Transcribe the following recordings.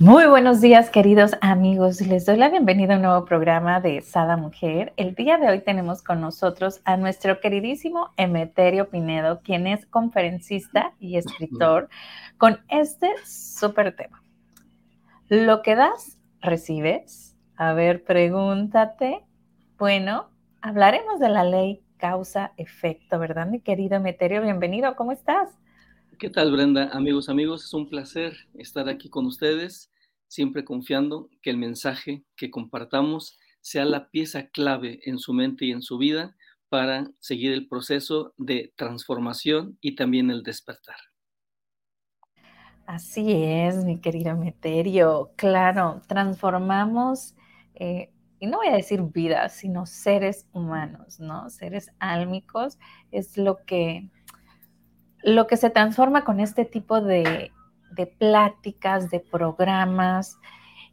Muy buenos días, queridos amigos. Les doy la bienvenida a un nuevo programa de Sada Mujer. El día de hoy tenemos con nosotros a nuestro queridísimo Emeterio Pinedo, quien es conferencista y escritor, con este súper tema. Lo que das, recibes. A ver, pregúntate. Bueno, hablaremos de la ley causa-efecto, ¿verdad, mi querido Emeterio? Bienvenido, ¿cómo estás? ¿Qué tal, Brenda? Amigos, amigos, es un placer estar aquí con ustedes, siempre confiando que el mensaje que compartamos sea la pieza clave en su mente y en su vida para seguir el proceso de transformación y también el despertar. Así es, mi querido Meterio. Claro, transformamos, eh, y no voy a decir vidas, sino seres humanos, ¿no? Seres álmicos es lo que lo que se transforma con este tipo de, pláticas, de programas,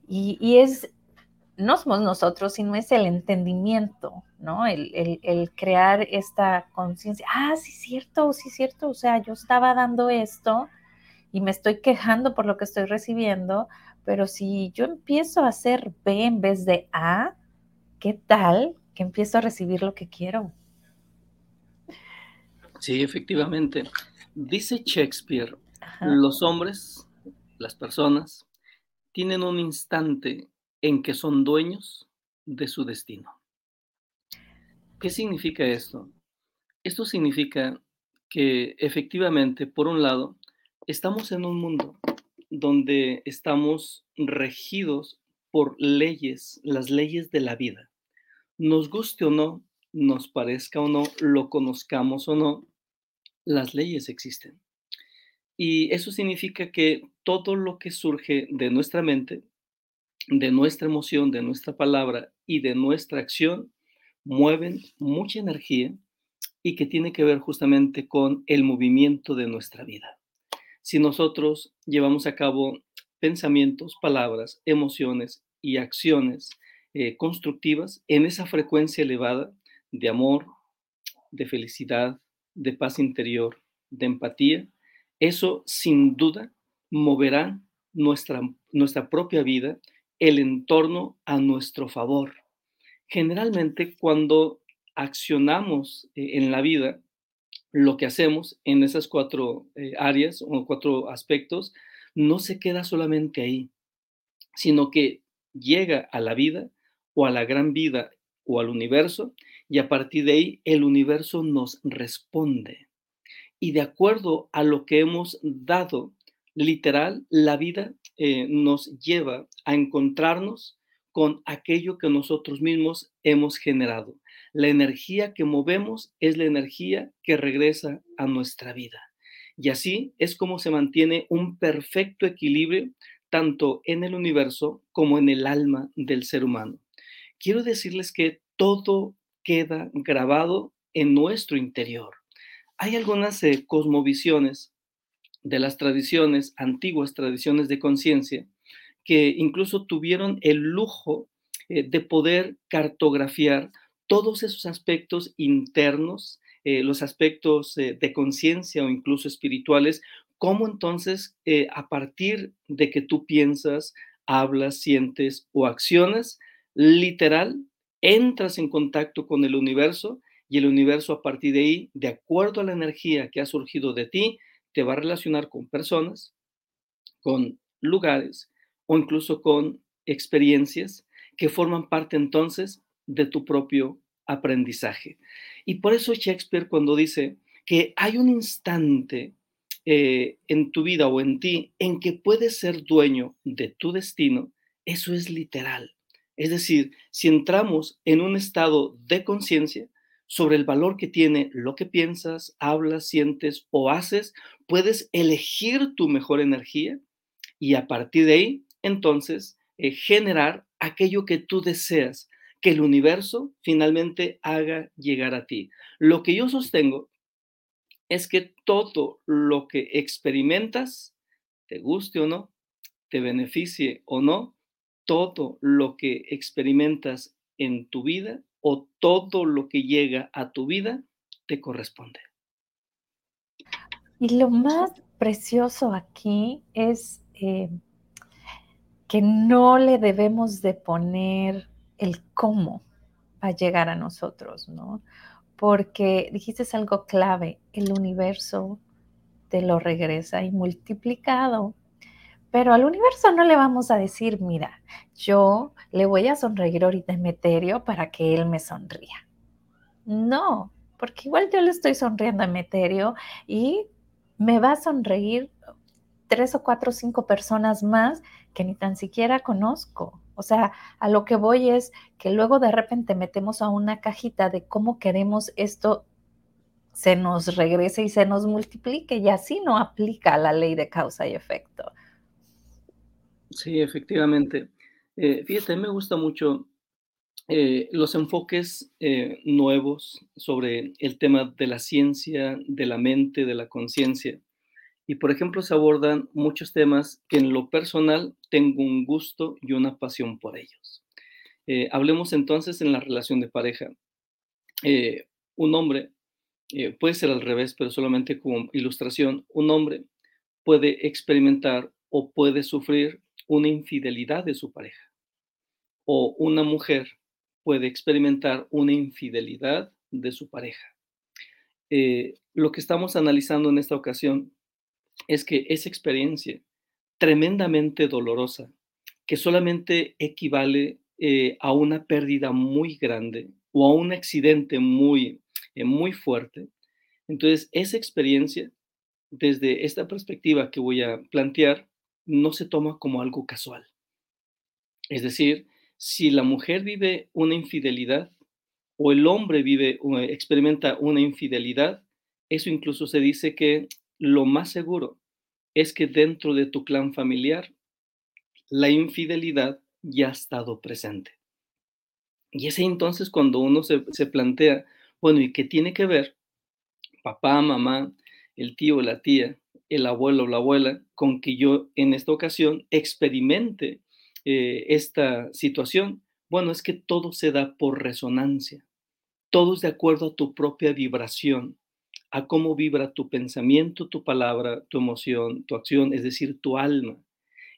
y, es, no somos nosotros, sino es el entendimiento, ¿no? El, crear esta conciencia, ah, sí cierto, sí cierto, o sea, yo estaba dando esto y me estoy quejando por lo que estoy recibiendo, pero si yo empiezo a hacer B en vez de A, ¿qué tal que empiezo a recibir lo que quiero? Sí, efectivamente. Dice Shakespeare, los hombres, las personas, tienen un instante en que son dueños de su destino. ¿Qué significa esto? Esto significa que efectivamente, por un lado, estamos en un mundo donde estamos regidos por leyes, las leyes de la vida. Nos guste o no, nos parezca o no, lo conozcamos o no, las leyes existen. Y eso significa que todo lo que surge de nuestra mente, de nuestra emoción, de nuestra palabra y de nuestra acción, mueven mucha energía y que tiene que ver justamente con el movimiento de nuestra vida. Si nosotros llevamos a cabo pensamientos, palabras, emociones y acciones eh, constructivas en esa frecuencia elevada de amor, de felicidad, de paz interior, de empatía, eso sin duda moverá nuestra, nuestra propia vida, el entorno a nuestro favor. Generalmente cuando accionamos eh, en la vida, lo que hacemos en esas cuatro eh, áreas o cuatro aspectos, no se queda solamente ahí, sino que llega a la vida o a la gran vida o al universo y a partir de ahí el universo nos responde. Y de acuerdo a lo que hemos dado, literal, la vida eh, nos lleva a encontrarnos con aquello que nosotros mismos hemos generado. La energía que movemos es la energía que regresa a nuestra vida. Y así es como se mantiene un perfecto equilibrio tanto en el universo como en el alma del ser humano. Quiero decirles que todo queda grabado en nuestro interior. Hay algunas eh, cosmovisiones de las tradiciones, antiguas tradiciones de conciencia, que incluso tuvieron el lujo eh, de poder cartografiar todos esos aspectos internos, eh, los aspectos de conciencia o incluso espirituales, cómo entonces a partir de que tú piensas, hablas, sientes o accionas, literal entras en contacto con el universo y el universo a partir de ahí, de acuerdo a la energía que ha surgido de ti, te va a relacionar con personas, con lugares o incluso con experiencias que forman parte entonces de tu propio aprendizaje. Y por eso Shakespeare cuando dice que hay un instante eh, en tu vida o en ti en que puedes ser dueño de tu destino, eso es literal. Es decir, si entramos en un estado de conciencia sobre el valor que tiene lo que piensas, hablas, sientes o haces, puedes elegir tu mejor energía y a partir de ahí, entonces, eh, generar aquello que tú deseas, que el universo finalmente haga llegar a ti. Lo que yo sostengo es que todo lo que experimentas, te guste o no, te beneficie o no, todo lo que experimentas en tu vida o todo lo que llega a tu vida te corresponde. Y lo más precioso aquí es eh, que no le debemos de poner el cómo a llegar a nosotros, ¿no? Porque dijiste algo clave, el universo te lo regresa y multiplicado. Pero al universo no le vamos a decir, mira, yo le voy a sonreír ahorita en Meterio para que él me sonría. No, porque igual yo le estoy sonriendo a Meterio y me va a sonreír tres o cuatro o cinco personas más que ni tan siquiera conozco. O sea, a lo que voy es que luego de repente metemos a una cajita de cómo queremos esto se nos regrese y se nos multiplique y así no aplica la ley de causa y efecto. Sí, efectivamente. Eh, fíjate, me gusta mucho eh, los enfoques eh, nuevos sobre el tema de la ciencia, de la mente, de la conciencia. Y por ejemplo, se abordan muchos temas que en lo personal tengo un gusto y una pasión por ellos. Hablemos entonces en la relación de pareja. Un hombre, puede ser al revés, pero solamente como ilustración, un hombre puede experimentar o puede sufrir una infidelidad de su pareja. O una mujer puede experimentar una infidelidad de su pareja. lo que estamos analizando en esta ocasión es que esa experiencia tremendamente dolorosa, que solamente equivale eh, a una pérdida muy grande o a un accidente muy, eh, muy fuerte, entonces esa experiencia, desde esta perspectiva que voy a plantear, no se toma como algo casual. Es decir, si la mujer vive una infidelidad o el hombre vive, experimenta una infidelidad, eso incluso se dice que lo más seguro es que dentro de tu clan familiar la infidelidad ya ha estado presente. Y es entonces cuando uno se, plantea, bueno, ¿y qué tiene que ver papá, mamá, el tío, la tía, el abuelo o la abuela con que yo en esta ocasión experimente eh, esta situación? Bueno, es que todo se da por resonancia, todo es de acuerdo a tu propia vibración, a cómo vibra tu pensamiento, tu palabra, tu emoción, tu acción, es decir, tu alma.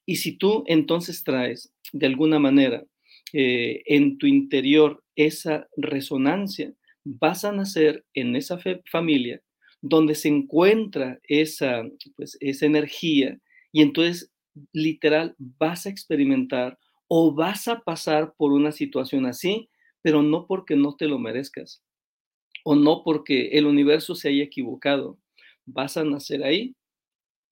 Y si tú entonces traes de alguna manera eh, en tu interior esa resonancia, vas a nacer en esa familia donde se encuentra esa, pues, esa energía y entonces literal vas a experimentar o vas a pasar por una situación así, pero no porque no te lo merezcas, o no porque el universo se haya equivocado. Vas a nacer ahí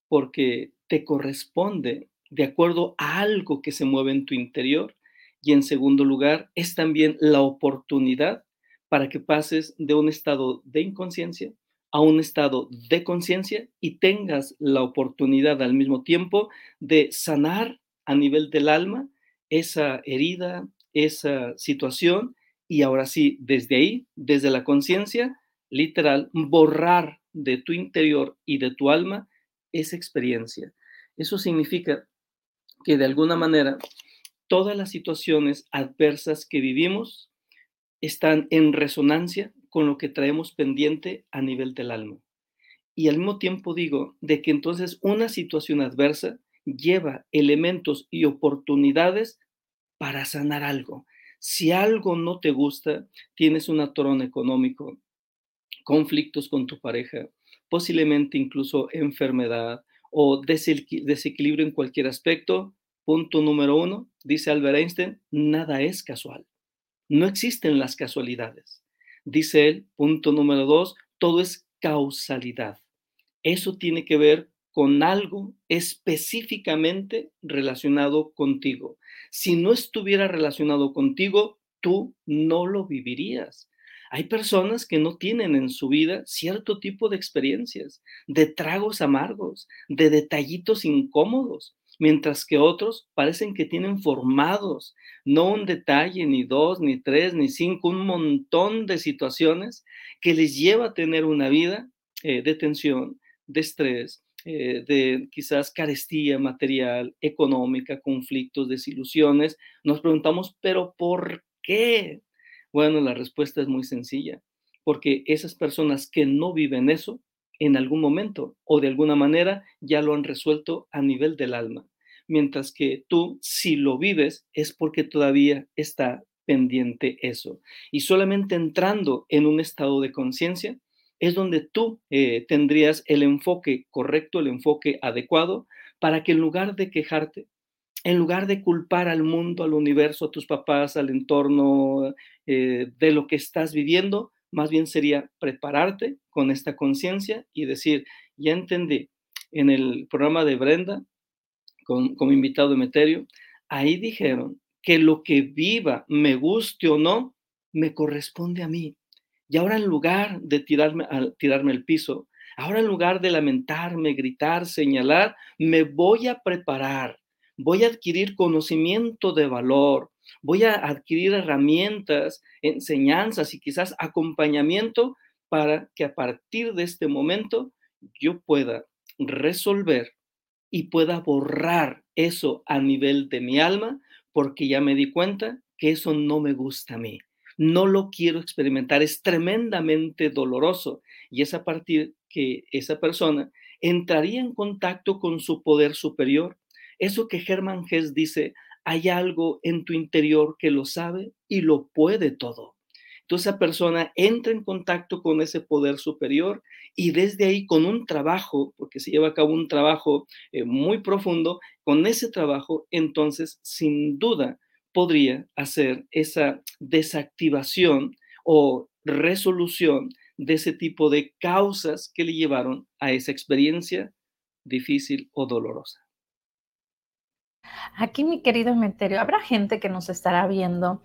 porque te corresponde de acuerdo a algo que se mueve en tu interior. Y en segundo lugar, es también la oportunidad para que pases de un estado de inconsciencia a un estado de conciencia y tengas la oportunidad al mismo tiempo de sanar a nivel del alma esa herida, esa situación y ahora sí, desde ahí, desde la conciencia, literal, borrar de tu interior y de tu alma esa experiencia. Eso significa que de alguna manera todas las situaciones adversas que vivimos están en resonancia con lo que traemos pendiente a nivel del alma. Y al mismo tiempo digo de que entonces una situación adversa lleva elementos y oportunidades para sanar algo, si algo no te gusta, tienes un atorón económico, conflictos con tu pareja, posiblemente incluso enfermedad o desequilibrio en cualquier aspecto, punto número uno, dice Albert Einstein, nada es casual. No existen las casualidades. Dice él, punto número dos, todo es causalidad. Eso tiene que ver con algo específicamente relacionado contigo. Si no estuviera relacionado contigo, tú no lo vivirías. Hay personas que no tienen en su vida cierto tipo de experiencias, de tragos amargos, de detallitos incómodos, mientras que otros parecen que tienen formados no un detalle, ni dos, ni tres, ni cinco, un montón de situaciones que les lleva a tener una vida eh, de tensión, de estrés, eh, de quizás carestía material, económica, conflictos, desilusiones. Nos preguntamos, pero ¿por qué? Bueno, la respuesta es muy sencilla, porque esas personas que no viven eso, en algún momento o de alguna manera ya lo han resuelto a nivel del alma. Mientras que tú, si lo vives, es porque todavía está pendiente eso. Y solamente entrando en un estado de conciencia es donde tú eh, tendrías el enfoque correcto, el enfoque adecuado, para que en lugar de quejarte, en lugar de culpar al mundo, al universo, a tus papás, al entorno eh, de lo que estás viviendo, más bien sería prepararte con esta conciencia y decir, ya entendí, en el programa de Brenda, con, como invitado Emeterio, ahí dijeron que lo que viva, me guste o no, me corresponde a mí. Y ahora en lugar de tirarme al, tirarme al piso, ahora en lugar de lamentarme, gritar, señalar, me voy a preparar, voy a adquirir conocimiento de valor, voy a adquirir herramientas, enseñanzas y quizás acompañamiento para que a partir de este momento yo pueda resolver y pueda borrar eso a nivel de mi alma, porque ya me di cuenta que eso no me gusta a mí. No lo quiero experimentar, es tremendamente doloroso y es a partir que esa persona entraría en contacto con su poder superior. Eso que Hermann Hesse dice, hay algo en tu interior que lo sabe y lo puede todo. Entonces esa persona entra en contacto con ese poder superior y desde ahí con un trabajo, porque se lleva a cabo un trabajo eh, muy profundo, con ese trabajo entonces sin duda podría hacer esa desactivación o resolución de ese tipo de causas que le llevaron a esa experiencia difícil o dolorosa. Aquí, mi querido Meterio, habrá gente que nos estará viendo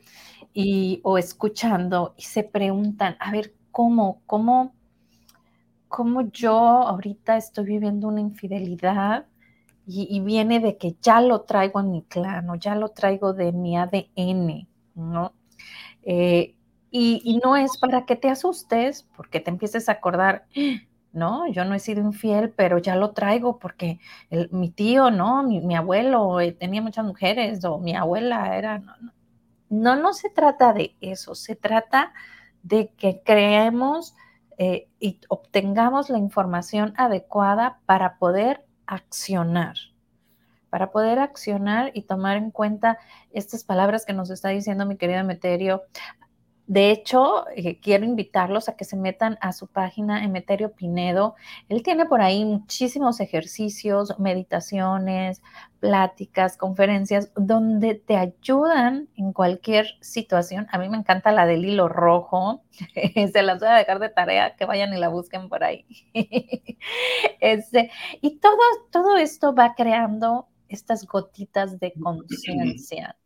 y, o escuchando y se preguntan, a ver, ¿cómo, cómo, cómo yo ahorita estoy viviendo una infidelidad y, viene de que ya lo traigo en mi clan o ya lo traigo de mi ADN, ¿no? Eh, y, no es para que te asustes, porque te empieces a acordar, ¿no? Yo no he sido infiel, pero ya lo traigo porque mi tío, ¿no? Mi, abuelo eh, tenía muchas mujeres o mi abuela era... No, no, se trata de eso, se trata de que creemos eh, y obtengamos la información adecuada para poder accionar, para poder accionar y tomar en cuenta estas palabras que nos está diciendo mi querido Emeterio. De hecho, eh, quiero invitarlos a que se metan a su página Emeterio Pinedo. Él tiene por ahí muchísimos ejercicios, meditaciones, pláticas, conferencias, donde te ayudan en cualquier situación. A mí me encanta la del hilo rojo. se las voy a dejar de tarea, que vayan y la busquen por ahí. este, y todo, todo esto va creando estas gotitas de conciencia.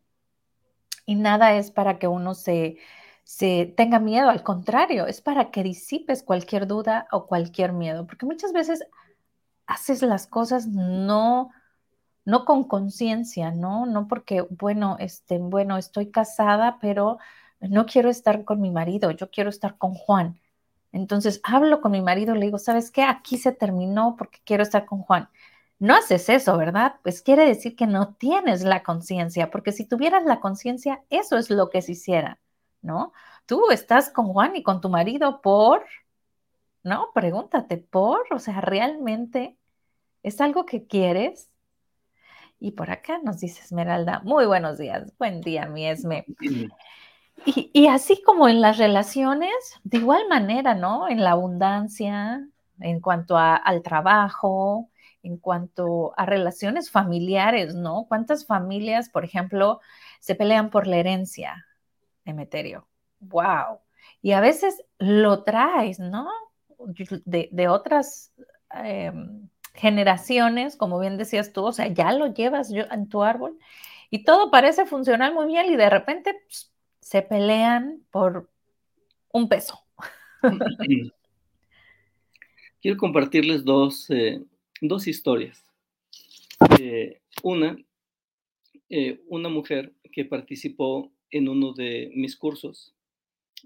Y nada es para que uno se se tenga miedo, al contrario, es para que disipes cualquier duda o cualquier miedo, porque muchas veces haces las cosas no no con conciencia, ¿no? No porque, bueno, este, bueno, estoy casada, pero no quiero estar con mi marido, yo quiero estar con Juan. Entonces hablo con mi marido, le digo, ¿sabes qué? Aquí se terminó porque quiero estar con Juan. No haces eso, ¿verdad? Pues quiere decir que no tienes la conciencia, porque si tuvieras la conciencia, eso es lo que se hiciera. ¿No? Tú estás con Juan y con tu marido por, ¿no? Pregúntate, ¿por? O sea, ¿realmente es algo que quieres? Y por acá nos dice Esmeralda, muy buenos días, buen día, mi Esme. Y, así como en las relaciones, de igual manera, ¿no? En la abundancia, en cuanto al trabajo, en cuanto a relaciones familiares, ¿no? ¿Cuántas familias, por ejemplo, se pelean por la herencia? Emeterio. ¡Wow! Y a veces lo traes, ¿no? De, otras em, generaciones, como bien decías tú, o sea, ya lo llevas en tu árbol y todo parece funcionar muy bien y de repente pues, se pelean por un peso. Quiero compartirles dos, eh, historias. Eh, Una, eh, una mujer que participó en uno de mis cursos,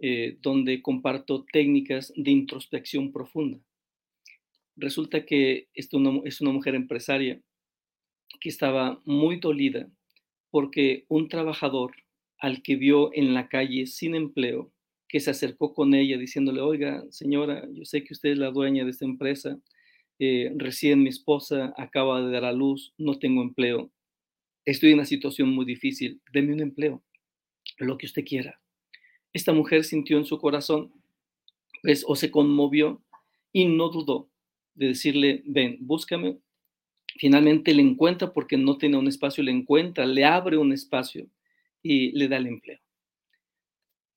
eh, donde comparto técnicas de introspección profunda. Resulta que es una, es una mujer empresaria que estaba muy dolida porque un trabajador al que vio en la calle sin empleo, que se acercó con ella diciéndole, oiga, señora, yo sé que usted es la dueña de esta empresa, eh, recién mi esposa acaba de dar a luz, no tengo empleo, estoy en una situación muy difícil, deme un empleo, lo que usted quiera. Esta mujer sintió en su corazón, pues, o se conmovió y no dudó de decirle, ven, búscame. Finalmente le encuentra porque no tenía un espacio, le encuentra, le abre un espacio y le da el empleo.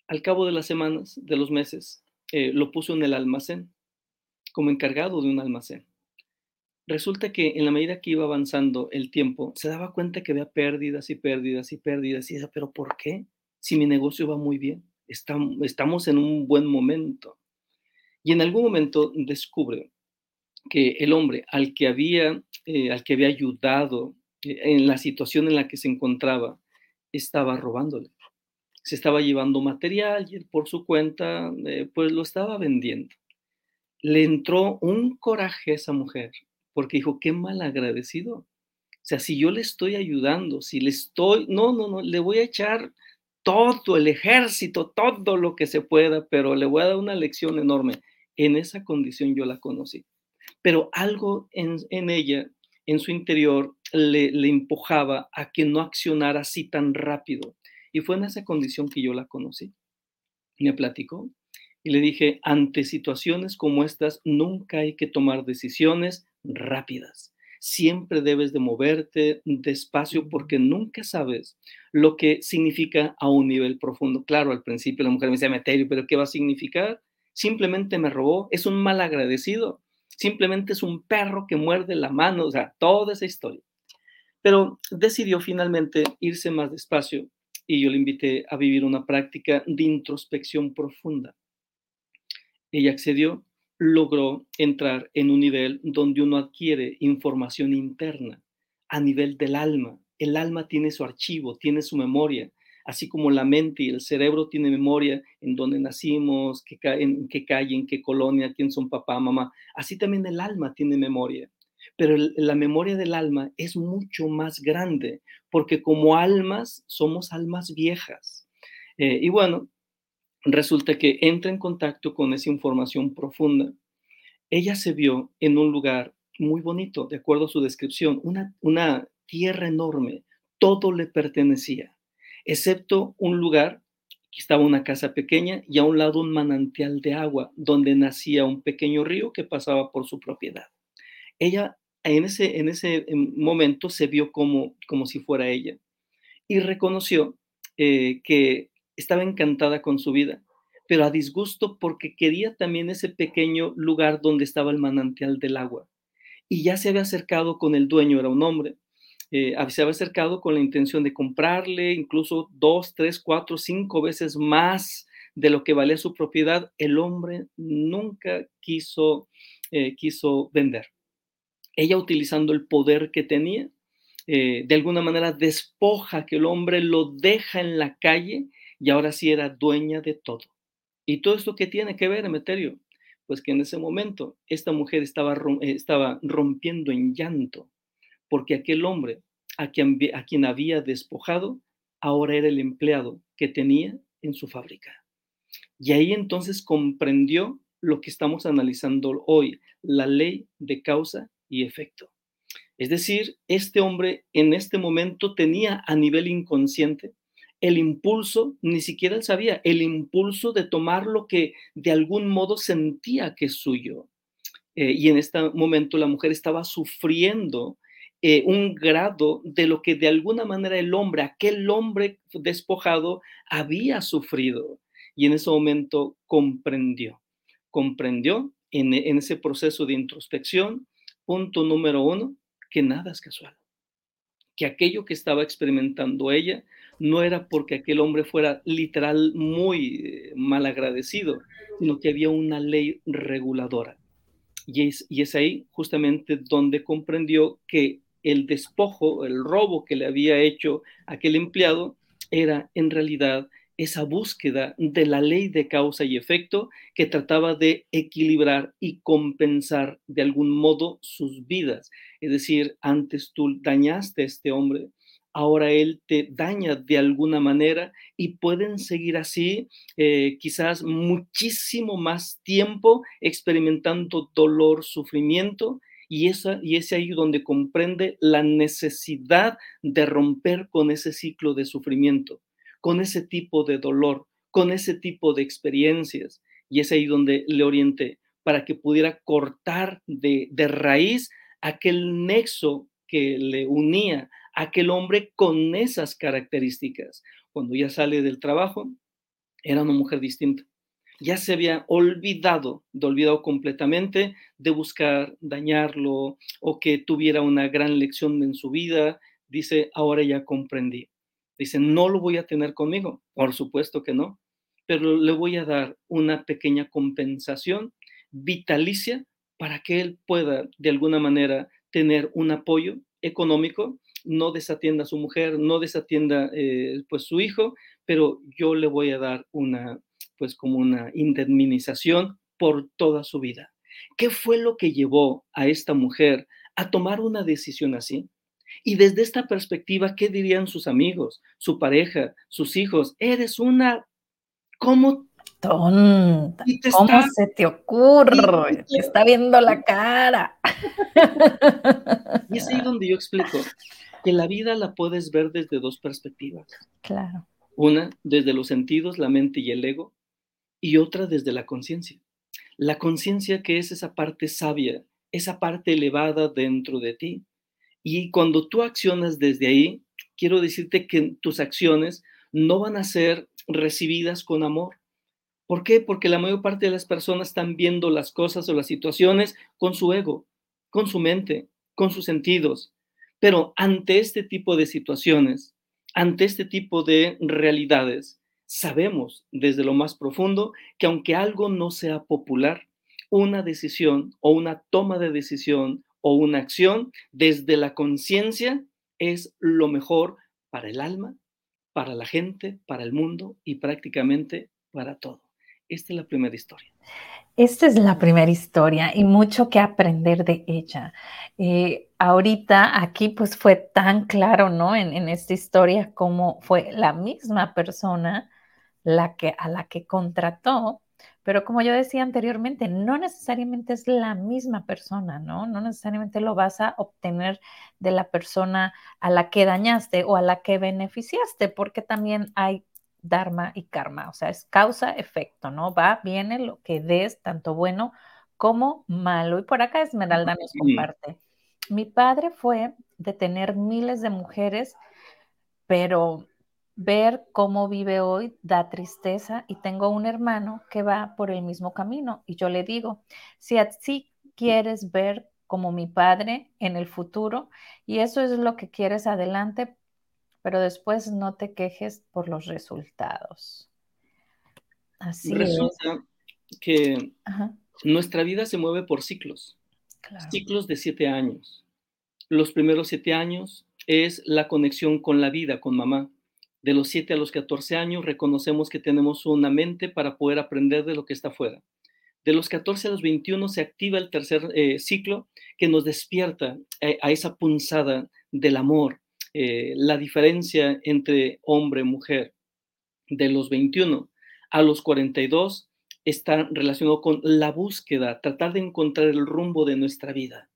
Al cabo de las semanas, de los meses, eh, lo puso en el almacén, como encargado de un almacén. Resulta que en la medida que iba avanzando el tiempo, se daba cuenta que había pérdidas y pérdidas y pérdidas. Y decía, pero ¿por qué? Si mi negocio va muy bien, estamos en un buen momento. Y en algún momento descubre que el hombre al que había, eh, al que había ayudado eh, en la situación en la que se encontraba, estaba robándole. Se estaba llevando material y por su cuenta, eh, pues lo estaba vendiendo. Le entró un coraje a esa mujer porque dijo, qué mal agradecido. O sea, si yo le estoy ayudando, si le estoy, no, no, no, le voy a echar todo el ejército, todo lo que se pueda, pero le voy a dar una lección enorme. En esa condición yo la conocí. Pero algo en, en ella, en su interior, le, le empujaba a que no accionara así tan rápido. Y fue en esa condición que yo la conocí. Me platicó y le dije, ante situaciones como estas, nunca hay que tomar decisiones rápidas. Siempre debes de moverte despacio porque nunca sabes lo que significa a un nivel profundo. Claro, al principio la mujer me decía, Meterio, pero ¿qué va a significar? Simplemente me robó, es un mal agradecido, simplemente es un perro que muerde la mano, o sea, toda esa historia. Pero decidió finalmente irse más despacio y yo le invité a vivir una práctica de introspección profunda. Ella accedió logró entrar en un nivel donde uno adquiere información interna a nivel del alma. El alma tiene su archivo, tiene su memoria, así como la mente y el cerebro tiene memoria en dónde nacimos, qué, en qué calle, en qué colonia, quién son papá, mamá. Así también el alma tiene memoria. Pero la memoria del alma es mucho más grande, porque como almas somos almas viejas. Eh, y bueno, resulta que entra en contacto con esa información profunda. Ella se vio en un lugar muy bonito, de acuerdo a su descripción, una, una tierra enorme, todo le pertenecía, excepto un lugar, que estaba una casa pequeña y a un lado un manantial de agua donde nacía un pequeño río que pasaba por su propiedad. Ella en ese, en ese em, momento se vio como, como si fuera ella y reconoció eh, que estaba encantada con su vida, pero a disgusto porque quería también ese pequeño lugar donde estaba el manantial del agua. Y ya se había acercado con el dueño, era un hombre, eh, se había acercado con la intención de comprarle incluso dos, tres, cuatro, cinco veces más de lo que valía su propiedad. El hombre nunca quiso, eh, quiso vender. Ella utilizando el poder que tenía, eh, de alguna manera despoja que el hombre lo deja en la calle y ahora sí era dueña de todo. ¿Y todo esto qué tiene que ver, Emeterio? Pues que en ese momento esta mujer estaba, eh, estaba rompiendo en llanto porque aquel hombre a quien, a quien había despojado ahora era el empleado que tenía en su fábrica. Y ahí entonces comprendió lo que estamos analizando hoy, la ley de causa y efecto. Es decir, este hombre en este momento tenía a nivel inconsciente el impulso, ni siquiera él sabía, el impulso de tomar lo que de algún modo sentía que es suyo. Eh, y en este momento la mujer estaba sufriendo eh, un grado de lo que de alguna manera el hombre, aquel hombre despojado, había sufrido. Y en ese momento comprendió, comprendió en, en ese proceso de introspección, punto número uno, que nada es casual que aquello que estaba experimentando ella no era porque aquel hombre fuera literal muy eh, mal agradecido, sino que había una ley reguladora. Y es, y es ahí justamente donde comprendió que el despojo, el robo que le había hecho aquel empleado, era en realidad esa búsqueda de la ley de causa y efecto que trataba de equilibrar y compensar de algún modo sus vidas. Es decir, antes tú dañaste a este hombre, ahora él te daña de alguna manera y pueden seguir así eh, quizás muchísimo más tiempo experimentando dolor, sufrimiento. Y, esa, y es ahí donde comprende la necesidad de romper con ese ciclo de sufrimiento con ese tipo de dolor, con ese tipo de experiencias. Y es ahí donde le orienté para que pudiera cortar de, raíz aquel nexo que le unía aquel hombre con esas características. Cuando ya sale del trabajo, era una mujer distinta. Ya se había olvidado, de olvidado completamente de buscar dañarlo o que tuviera una gran lección en su vida. Dice, ahora ya comprendí. Dice, no lo voy a tener conmigo. Por supuesto que no, pero le voy a dar una pequeña compensación vitalicia para que él pueda de alguna manera tener un apoyo económico, no desatienda a su mujer, no desatienda eh, pues su hijo, pero yo le voy a dar una pues como una indemnización por toda su vida. ¿Qué fue lo que llevó a esta mujer a tomar una decisión así? Y desde esta perspectiva, ¿qué dirían sus amigos, su pareja, sus hijos? Eres una... ¿Cómo? Tonta. ¿Cómo se te ocurre? Te está viendo la cara. Y es ahí donde yo explico que la vida la puedes ver desde dos perspectivas. Claro. Una desde los sentidos, la mente y el ego, y otra desde la conciencia. La conciencia que es esa parte sabia, esa parte elevada dentro de ti, y cuando tú accionas desde ahí, quiero decirte que tus acciones no van a ser recibidas con amor. ¿Por qué? Porque la mayor parte de las personas están viendo las cosas o las situaciones con su ego, con su mente, con sus sentidos. Pero ante este tipo de situaciones, ante este tipo de realidades, sabemos desde lo más profundo que aunque algo no sea popular, una decisión o una toma de decisión o una acción desde la conciencia es lo mejor para el alma, para la gente, para el mundo y prácticamente para todo. Esta es la primera historia. Esta es la primera historia y mucho que aprender de ella. Eh, ahorita aquí pues fue tan claro, ¿no? En, en, esta historia como fue la misma persona la que, a la que contrató pero como yo decía anteriormente, no necesariamente es la misma persona, ¿no? No necesariamente lo vas a obtener de la persona a la que dañaste o a la que beneficiaste, porque también hay dharma y karma, o sea, es causa-efecto, ¿no? Va, viene lo que des, tanto bueno como malo. Y por acá Esmeralda nos comparte. Mi padre fue de tener miles de mujeres, pero Ver cómo vive hoy da tristeza y tengo un hermano que va por el mismo camino y yo le digo, si así quieres ver como mi padre en el futuro y eso es lo que quieres adelante, pero después no te quejes por los resultados. Así Resulta que nuestra vida se mueve por ciclos, ciclos de siete años. Los primeros siete años es la conexión con la vida, con mamá de los 7 a los 14 años reconocemos que tenemos una mente para poder aprender de lo que está afuera. De los 14 a los 21 se activa el tercer eh, ciclo que nos despierta eh, a, esa punzada del amor, eh, la diferencia entre hombre y mujer. De los 21 a los 42 está relacionado con la búsqueda, tratar de encontrar el rumbo de nuestra vida.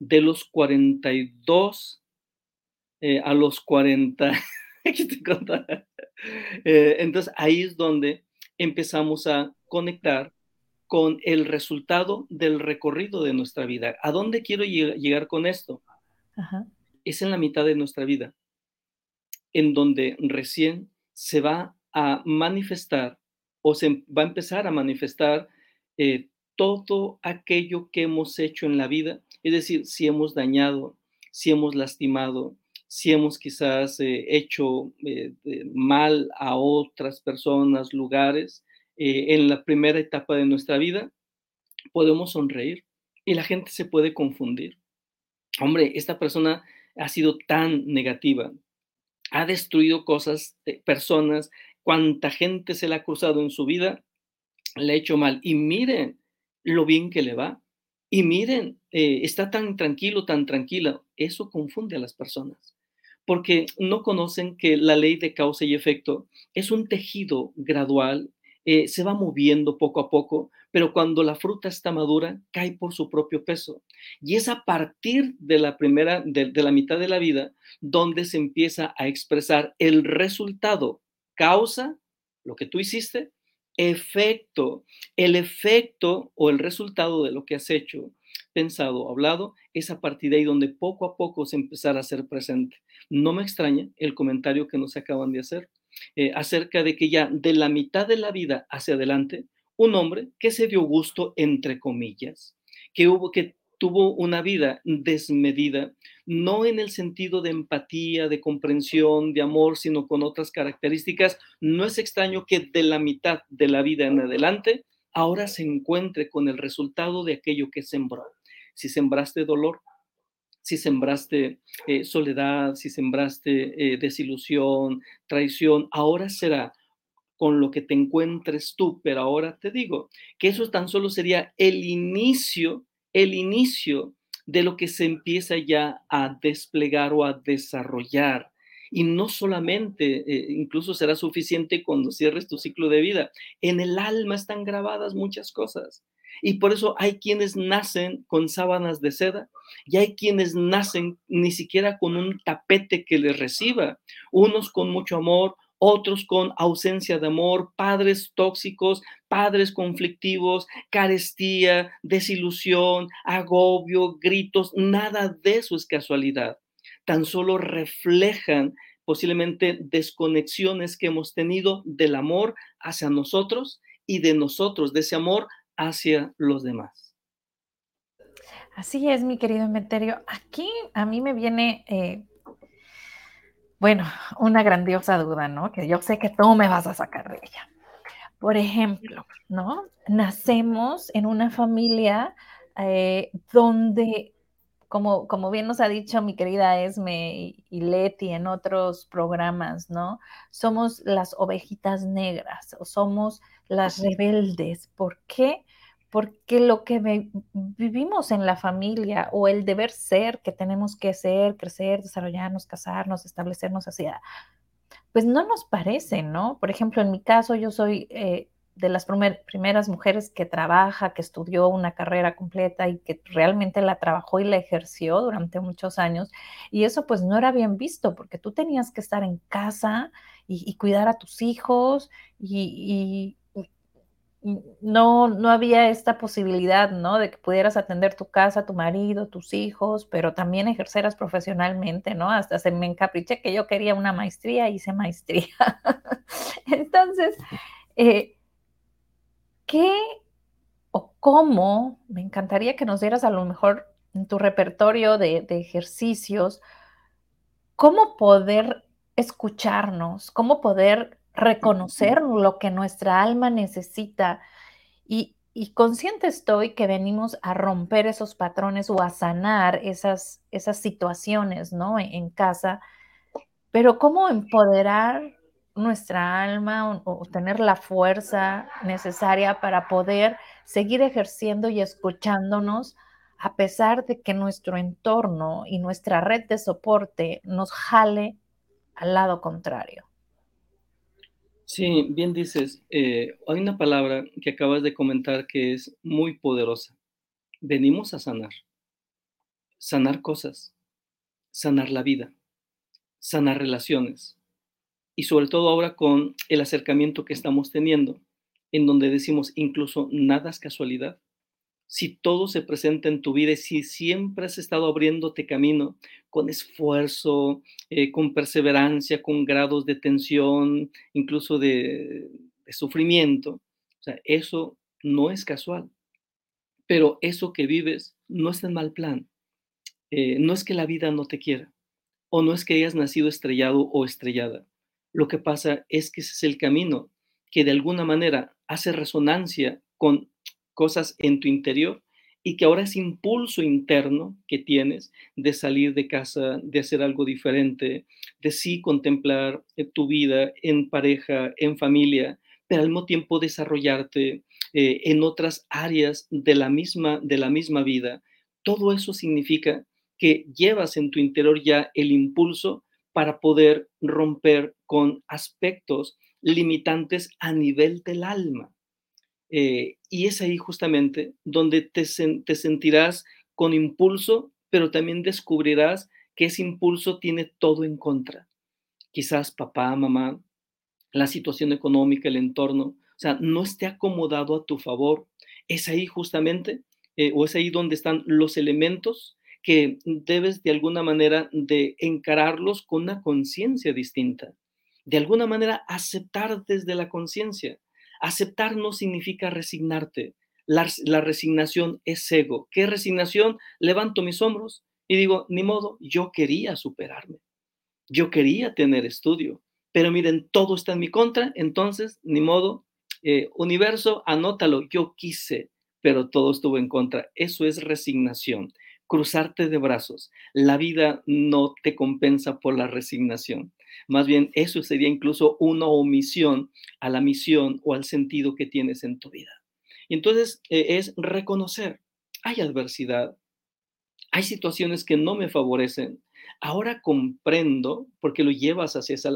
De los 42 a los 40 Eh, entonces ahí es donde empezamos a conectar con el resultado del recorrido de nuestra vida. ¿A dónde quiero llegar con esto? Es en la mitad de nuestra vida, en donde recién se va a manifestar o se va a empezar a manifestar eh, todo aquello que hemos hecho en la vida, es decir, si hemos dañado, si hemos lastimado, si hemos quizás eh, hecho eh, mal a otras personas, lugares, en la primera etapa de nuestra vida, podemos sonreír y la gente se puede confundir. Hombre, esta persona ha sido tan negativa. Ha destruido cosas, eh, personas, cuánta gente se le ha cruzado en su vida, le ha hecho mal. Y miren lo bien que le va. Y miren, eh, está tan tranquilo, tan tranquila. Eso confunde a las personas porque no conocen que la ley de causa y efecto es un tejido gradual, eh, se va moviendo poco a poco, pero cuando la fruta está madura, cae por su propio peso. Y es a partir de la primera, de, la mitad de la vida, donde se empieza a expresar el resultado, causa, lo que tú hiciste, efecto, el efecto o el resultado de lo que has hecho pensado, hablado, es a partir de ahí donde poco a poco se empezará a ser presente. No me extraña el comentario que nos acaban de hacer eh, acerca de que ya de la mitad de la vida hacia adelante, un hombre que se dio gusto, entre comillas, que hubo que tuvo una vida desmedida, no en el sentido de empatía, de comprensión, de amor, sino con otras características, no es extraño que de la mitad de la vida en adelante ahora se encuentre con el resultado de aquello que sembró. Si sembraste dolor, si sembraste eh, soledad, si sembraste eh, desilusión, traición, ahora será con lo que te encuentres tú, pero ahora te digo que eso tan solo sería el inicio, el inicio de lo que se empieza ya a desplegar o a desarrollar. Y no solamente, eh, incluso será suficiente cuando cierres tu ciclo de vida. En el alma están grabadas muchas cosas. Y por eso hay quienes nacen con sábanas de seda y hay quienes nacen ni siquiera con un tapete que les reciba, unos con mucho amor, otros con ausencia de amor, padres tóxicos, padres conflictivos, carestía, desilusión, agobio, gritos, nada de eso es casualidad. Tan solo reflejan posiblemente desconexiones que hemos tenido del amor hacia nosotros y de nosotros, de ese amor hacia los demás. Así es, mi querido Emeterio. Aquí a mí me viene, eh, bueno, una grandiosa duda, ¿no? Que yo sé que tú me vas a sacar de ella. Por ejemplo, ¿no? Nacemos en una familia eh, donde, como, como bien nos ha dicho mi querida Esme y, y Leti en otros programas, ¿no? Somos las ovejitas negras o somos las rebeldes. ¿Por qué? Porque lo que vivimos en la familia o el deber ser que tenemos que ser, crecer, desarrollarnos, casarnos, establecernos hacia, pues no nos parece, ¿no? Por ejemplo, en mi caso, yo soy eh, de las primeras mujeres que trabaja, que estudió una carrera completa y que realmente la trabajó y la ejerció durante muchos años. Y eso pues no era bien visto porque tú tenías que estar en casa y, cuidar a tus hijos y, no, no había esta posibilidad, ¿no? De que pudieras atender tu casa, tu marido, tus hijos, pero también ejerceras profesionalmente, ¿no? Hasta se me encapriché que yo quería una maestría, hice maestría. Entonces, eh, ¿qué o cómo, me encantaría que nos dieras a lo mejor en tu repertorio de, de ejercicios, cómo poder escucharnos, cómo poder reconocer lo que nuestra alma necesita y, consciente estoy que venimos a romper esos patrones o a sanar esas, esas situaciones, ¿no? En, en casa, pero ¿cómo empoderar nuestra alma o, tener la fuerza necesaria para poder seguir ejerciendo y escuchándonos a pesar de que nuestro entorno y nuestra red de soporte nos jale al lado contrario? Sí, bien dices, eh, hay una palabra que acabas de comentar que es muy poderosa. Venimos a sanar, sanar cosas, sanar la vida, sanar relaciones y sobre todo ahora con el acercamiento que estamos teniendo, en donde decimos incluso nada es casualidad, si todo se presenta en tu vida y si siempre has estado abriéndote camino con esfuerzo, eh, con perseverancia, con grados de tensión, incluso de, sufrimiento, o sea, eso no es casual. Pero eso que vives no es en mal plan. Eh, no es que la vida no te quiera o no es que hayas nacido estrellado o estrellada. Lo que pasa es que ese es el camino que de alguna manera hace resonancia con cosas en tu interior y que ahora ese impulso interno que tienes de salir de casa, de hacer algo diferente, de sí contemplar eh, tu vida en pareja, en familia, pero al mismo tiempo desarrollarte eh, en otras áreas de la, misma, de la misma vida, todo eso significa que llevas en tu interior ya el impulso para poder romper con aspectos limitantes a nivel del alma. Eh, y es ahí justamente donde te, te sentirás con impulso, pero también descubrirás que ese impulso tiene todo en contra. Quizás papá, mamá, la situación económica, el entorno, o sea, no esté acomodado a tu favor. Es ahí justamente, eh, o es ahí donde están los elementos que debes de alguna manera de encararlos con una conciencia distinta. De alguna manera aceptar desde la conciencia. Aceptar no significa resignarte. La, resignación es ego. ¿Qué resignación? Levanto mis hombros y digo, ni modo, yo quería superarme. Yo quería tener estudio. Pero miren, todo está en mi contra, entonces, ni modo, eh, universo, anótalo, yo quise, pero todo estuvo en contra. Eso es resignación, cruzarte de brazos. La vida no te compensa por la resignación. Más bien, eso sería incluso una omisión a la misión o al sentido que tienes en tu vida. Y entonces eh, es reconocer, hay adversidad, hay situaciones que no me favorecen. Ahora comprendo, porque lo llevas hacia esa,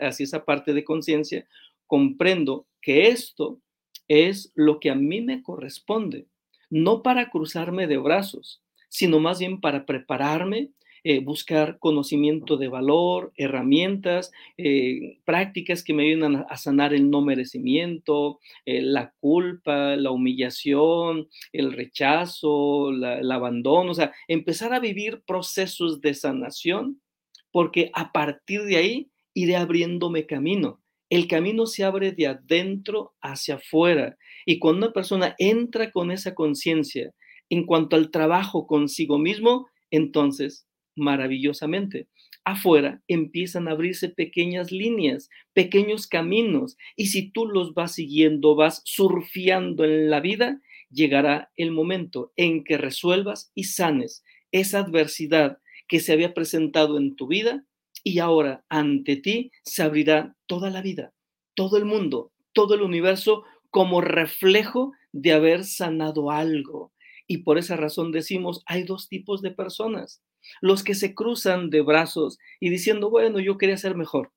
hacia esa parte de conciencia, comprendo que esto es lo que a mí me corresponde, no para cruzarme de brazos, sino más bien para prepararme eh, buscar conocimiento de valor, herramientas, eh, prácticas que me ayuden a, sanar el no merecimiento, eh, la culpa, la humillación, el rechazo, el abandono, o sea, empezar a vivir procesos de sanación, porque a partir de ahí iré abriéndome camino. El camino se abre de adentro hacia afuera. Y cuando una persona entra con esa conciencia en cuanto al trabajo consigo mismo, entonces maravillosamente. Afuera empiezan a abrirse pequeñas líneas, pequeños caminos, y si tú los vas siguiendo, vas surfeando en la vida, llegará el momento en que resuelvas y sanes esa adversidad que se había presentado en tu vida y ahora ante ti se abrirá toda la vida, todo el mundo, todo el universo como reflejo de haber sanado algo. Y por esa razón decimos, hay dos tipos de personas los que se cruzan de brazos y diciendo, bueno, yo quería ser mejor,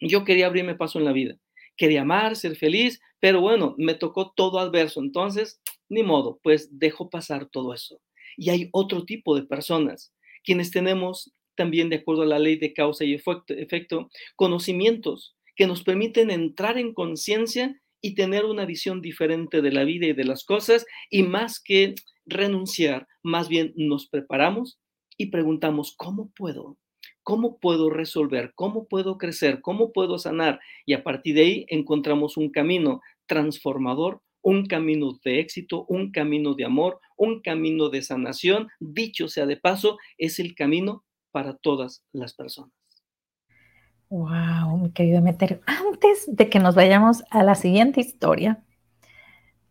yo quería abrirme paso en la vida, quería amar, ser feliz, pero bueno, me tocó todo adverso, entonces, ni modo, pues dejo pasar todo eso. Y hay otro tipo de personas, quienes tenemos también, de acuerdo a la ley de causa y efecto, conocimientos que nos permiten entrar en conciencia y tener una visión diferente de la vida y de las cosas, y más que renunciar, más bien nos preparamos y preguntamos, ¿cómo puedo? ¿Cómo puedo resolver? ¿Cómo puedo crecer? ¿Cómo puedo sanar? Y a partir de ahí encontramos un camino transformador, un camino de éxito, un camino de amor, un camino de sanación. Dicho sea de paso, es el camino para todas las personas. Wow, mi querido Meter. Antes de que nos vayamos a la siguiente historia,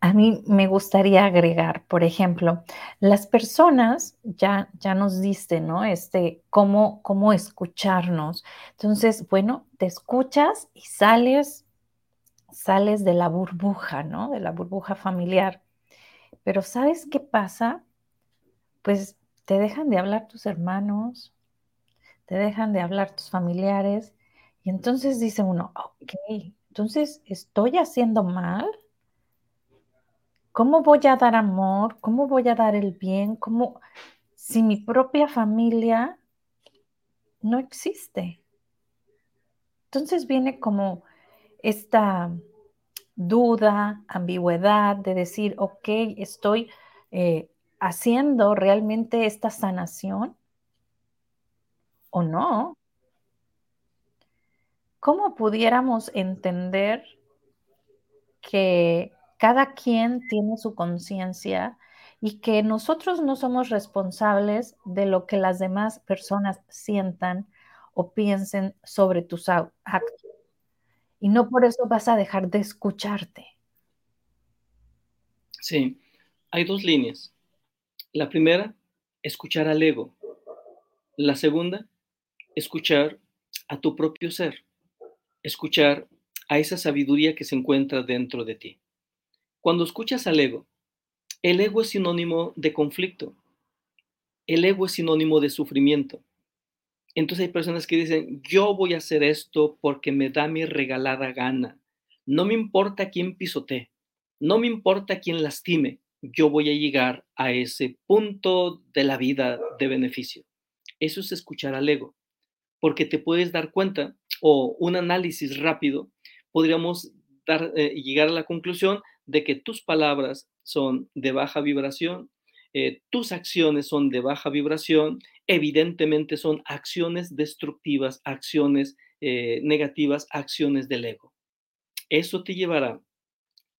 a mí me gustaría agregar, por ejemplo, las personas, ya, ya nos diste, ¿no? Este, cómo, cómo escucharnos. Entonces, bueno, te escuchas y sales, sales de la burbuja, ¿no? De la burbuja familiar. Pero ¿sabes qué pasa? Pues te dejan de hablar tus hermanos, te dejan de hablar tus familiares, y entonces dice uno, ok, entonces estoy haciendo mal ¿Cómo voy a dar amor? ¿Cómo voy a dar el bien? ¿Cómo si mi propia familia no existe? Entonces viene como esta duda, ambigüedad de decir, ok, estoy eh, haciendo realmente esta sanación o no. ¿Cómo pudiéramos entender que cada quien tiene su conciencia y que nosotros no somos responsables de lo que las demás personas sientan o piensen sobre tus actos. Y no por eso vas a dejar de escucharte. Sí, hay dos líneas. La primera, escuchar al ego. La segunda, escuchar a tu propio ser, escuchar a esa sabiduría que se encuentra dentro de ti. Cuando escuchas al ego, el ego es sinónimo de conflicto, el ego es sinónimo de sufrimiento. Entonces hay personas que dicen, yo voy a hacer esto porque me da mi regalada gana. No me importa quién pisote, no me importa quién lastime, yo voy a llegar a ese punto de la vida de beneficio. Eso es escuchar al ego, porque te puedes dar cuenta o un análisis rápido, podríamos dar, eh, llegar a la conclusión de que tus palabras son de baja vibración, eh, tus acciones son de baja vibración, evidentemente son acciones destructivas, acciones eh, negativas, acciones del ego. Eso te llevará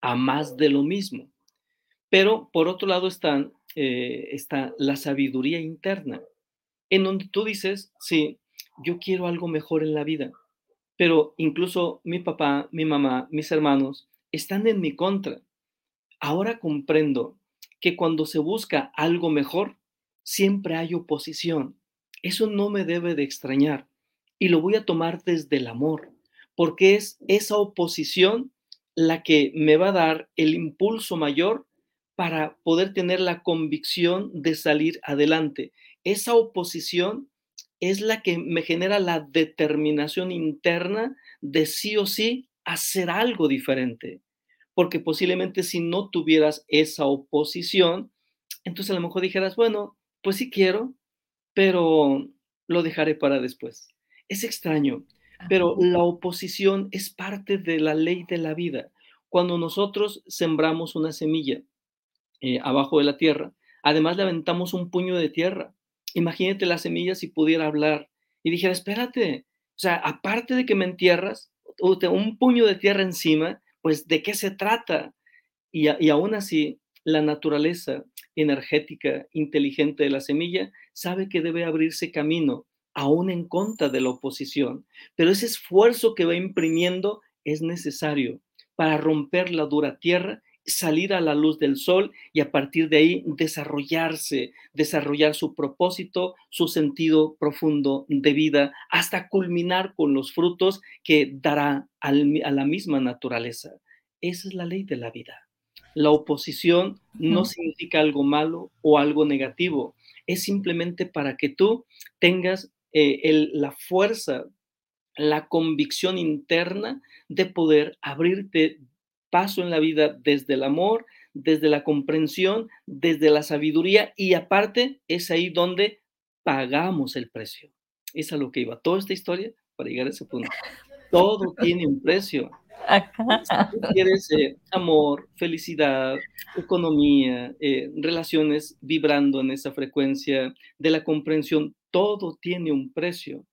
a más de lo mismo. Pero por otro lado están, eh, está la sabiduría interna, en donde tú dices, sí, yo quiero algo mejor en la vida, pero incluso mi papá, mi mamá, mis hermanos están en mi contra. Ahora comprendo que cuando se busca algo mejor, siempre hay oposición. Eso no me debe de extrañar y lo voy a tomar desde el amor, porque es esa oposición la que me va a dar el impulso mayor para poder tener la convicción de salir adelante. Esa oposición es la que me genera la determinación interna de sí o sí hacer algo diferente porque posiblemente si no tuvieras esa oposición, entonces a lo mejor dijeras, bueno, pues sí quiero, pero lo dejaré para después. Es extraño, pero la oposición es parte de la ley de la vida. Cuando nosotros sembramos una semilla eh, abajo de la tierra, además le aventamos un puño de tierra. Imagínate la semilla si pudiera hablar y dijera, espérate, o sea, aparte de que me entierras, un puño de tierra encima, pues de qué se trata. Y, y aún así, la naturaleza energética inteligente de la semilla sabe que debe abrirse camino, aún en contra de la oposición. Pero ese esfuerzo que va imprimiendo es necesario para romper la dura tierra, salir a la luz del sol y a partir de ahí desarrollarse, desarrollar su propósito, su sentido profundo de vida, hasta culminar con los frutos que dará a la misma naturaleza. Esa es la ley de la vida. La oposición no significa algo malo o algo negativo, es simplemente para que tú tengas eh, la fuerza, la convicción interna de poder abrirte paso en la vida desde el amor, desde la comprensión, desde la sabiduría y aparte es ahí donde pagamos el precio. Es a lo que iba toda esta historia para llegar a ese punto. Todo tiene un precio. Si tú quieres eh, amor, felicidad, economía, eh, relaciones vibrando en esa frecuencia de la comprensión, todo tiene un precio.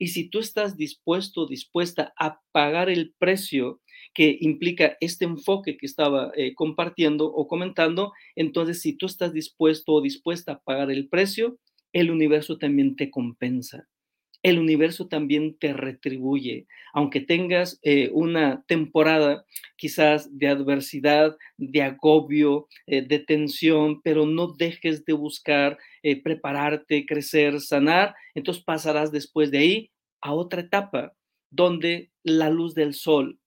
Y si tú estás dispuesto, dispuesta a pagar el precio que implica este enfoque que estaba eh, compartiendo o comentando, entonces si tú estás dispuesto o dispuesta a pagar el precio, el universo también te compensa el universo también te retribuye. Aunque tengas eh, una temporada quizás de adversidad, de agobio, eh, de tensión, pero no dejes de buscar prepararte, crecer, sanar, entonces pasarás después de ahí a otra etapa donde la luz del sol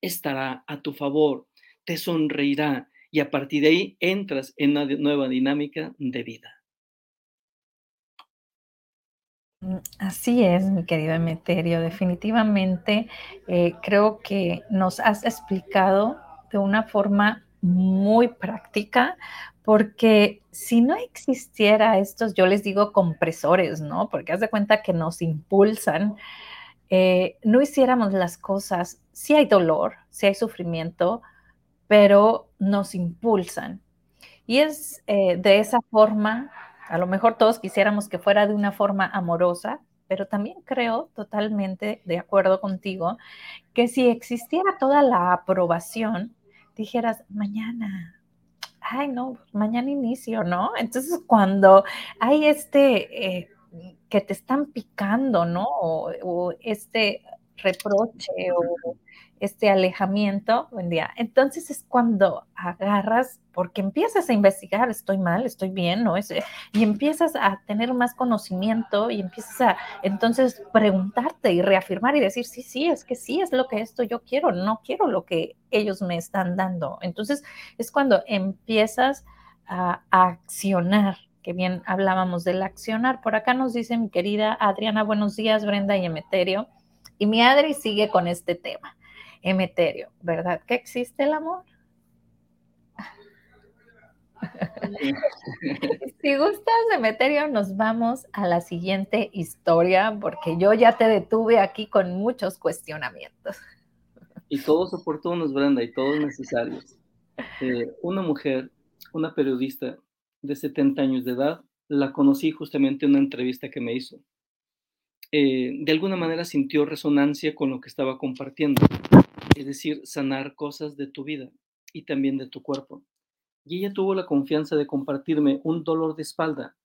estará a tu favor, te sonreirá y a partir de ahí entras en una nueva dinámica de vida. Mm, así es, mi querido Emeterio. Definitivamente eh, creo que nos has explicado de una forma muy práctica, porque si no existiera estos, yo les digo compresores, ¿no? Porque haz de cuenta que nos impulsan, eh, no hiciéramos las cosas, si hay dolor, si hay sufrimiento, pero nos impulsan. Y es eh, de esa forma a lo mejor todos quisiéramos que fuera de una forma amorosa, pero también creo totalmente de acuerdo contigo que si existiera toda la aprobación, dijeras, mañana, ay no, mañana inicio, ¿no? Entonces cuando hay este, eh, que te están picando, ¿no? O, este, reproche o este alejamiento, buen día. Entonces es cuando agarras, porque empiezas a investigar, estoy mal, estoy bien, ¿no? Es, y empiezas a tener más conocimiento y empiezas a entonces preguntarte y reafirmar y decir, sí, sí, es que sí, es lo que esto yo quiero, no quiero lo que ellos me están dando. Entonces es cuando empiezas a, a accionar que bien hablábamos del accionar. Por acá nos dice mi querida Adriana, buenos días, Brenda y Emeterio. Y mi Adri sigue con este tema. Emeterio, ¿verdad que existe el amor? si gustas, Emeterio, nos vamos a la siguiente historia, porque yo ya te detuve aquí con muchos cuestionamientos. Y todos oportunos, Brenda, y todos necesarios. Eh, una mujer, una periodista de 70 años de edad, la conocí justamente en una entrevista que me hizo. Eh, de alguna manera sintió resonancia con lo que estaba compartiendo es decir, sanar cosas de tu vida y también de tu cuerpo. Y ella tuvo la confianza de compartirme un dolor de espalda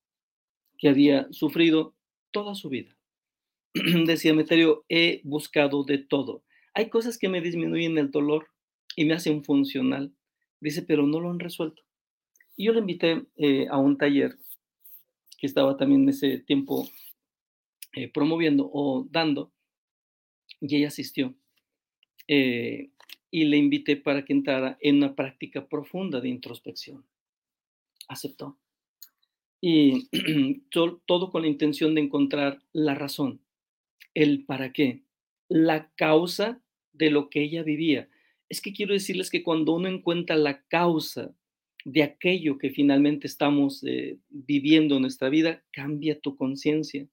que había sufrido toda su vida. Decía Meterio, he buscado de todo. Hay cosas que me disminuyen el dolor y me hacen funcional. Dice, pero no lo han resuelto. Y yo le invité eh, a un taller que estaba también en ese tiempo eh, promoviendo o dando, y ella asistió. Eh, y le invité para que entrara en una práctica profunda de introspección. Aceptó. Y todo con la intención de encontrar la razón, el para qué, la causa de lo que ella vivía. Es que quiero decirles que cuando uno encuentra la causa de aquello que finalmente estamos eh, viviendo en nuestra vida, cambia tu conciencia,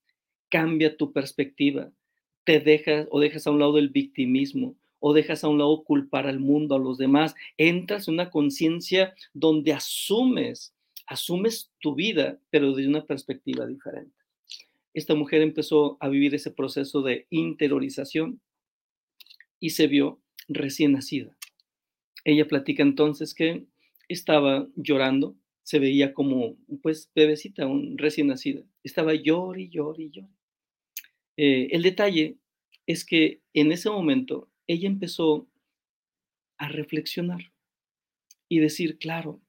cambia tu perspectiva, te dejas o dejas a un lado el victimismo, o dejas a un lado culpar al mundo, a los demás. Entras en una conciencia donde asumes, asumes tu vida, pero desde una perspectiva diferente. Esta mujer empezó a vivir ese proceso de interiorización y se vio recién nacida. Ella platica entonces que estaba llorando, se veía como, pues, bebecita, un recién nacida. Estaba llor y llor y llor. Eh, el detalle es que en ese momento ella empezó a reflexionar y decir, claro,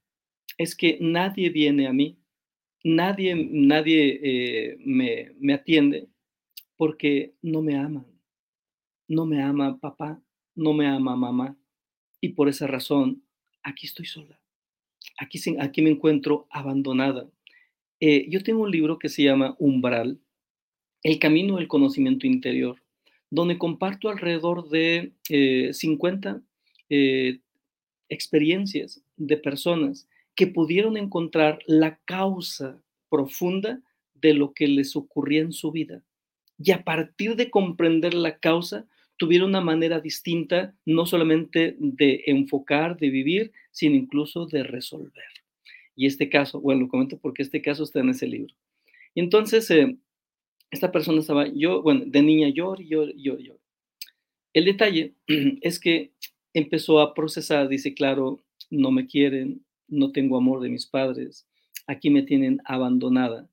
es que nadie viene a mí, nadie, nadie eh, me, me atiende porque no me aman. No me ama papá, no me ama mamá. Y por esa razón, aquí estoy sola. Aquí, aquí me encuentro abandonada. Eh, yo tengo un libro que se llama Umbral, El camino del conocimiento interior donde comparto alrededor de 50 eh, eh, experiencias de personas que pudieron encontrar la causa profunda de lo que les ocurría en su vida. Y a partir de comprender la causa, tuvieron una manera distinta, no solamente de enfocar, de vivir, sino incluso de resolver. Y este caso, bueno, lo comento porque este caso está en ese libro. Y entonces, eh, esta persona estaba, yo, bueno, de niña llor, llor, llor, llor. El detalle es que empezó a procesar, dice, claro, no me quieren, no tengo amor de mis padres, aquí me tienen abandonada.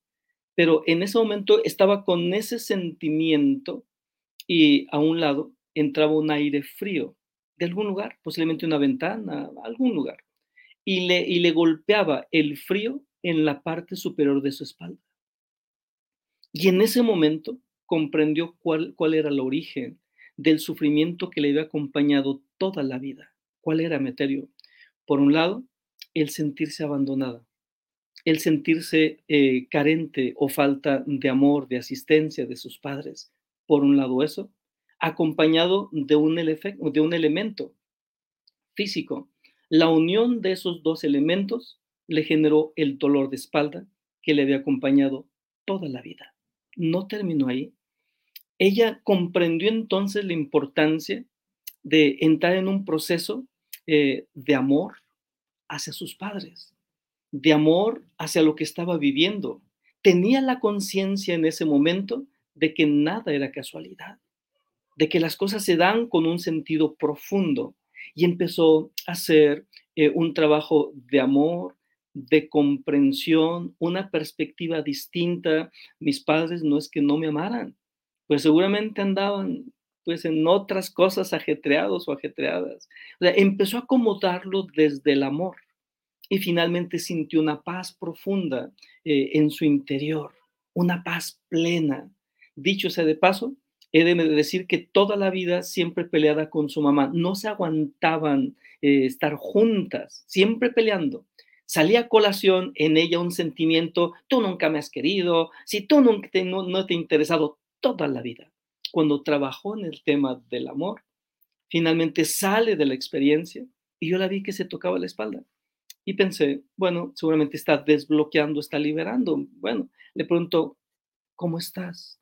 Pero en ese momento estaba con ese sentimiento y a un lado entraba un aire frío de algún lugar, posiblemente una ventana, algún lugar, y le, y le golpeaba el frío en la parte superior de su espalda. Y en ese momento comprendió cuál, cuál era el origen del sufrimiento que le había acompañado toda la vida. ¿Cuál era, Meterio? Por un lado, el sentirse abandonada, el sentirse eh, carente o falta de amor, de asistencia de sus padres. Por un lado eso, acompañado de un, elemento físico. La unión de esos dos elementos le generó el dolor de espalda que le había acompañado toda la vida no terminó ahí. Ella comprendió entonces la importancia de entrar en un proceso eh, de amor hacia sus padres, de amor hacia lo que estaba viviendo. Tenía la conciencia en ese momento de que nada era casualidad, de que las cosas se dan con un sentido profundo y empezó a hacer eh, un trabajo de amor, de comprensión, una perspectiva distinta. Mis padres no es que no me amaran, pues seguramente andaban pues en otras cosas ajetreados o ajetreadas. Empezó a acomodarlo desde el amor y finalmente sintió una paz profunda eh, en su interior, una paz plena. Dicho sea de paso, he de decir que toda la vida siempre peleada con su mamá, no se aguantaban eh, estar juntas, siempre peleando. Salía a colación en ella un sentimiento, tú nunca me has querido, si tú nunca no, no te he interesado toda la vida. Cuando trabajó en el tema del amor, finalmente sale de la experiencia y yo la vi que se tocaba la espalda. Y pensé, bueno, seguramente está desbloqueando, está liberando. Bueno, le pregunto, ¿cómo estás?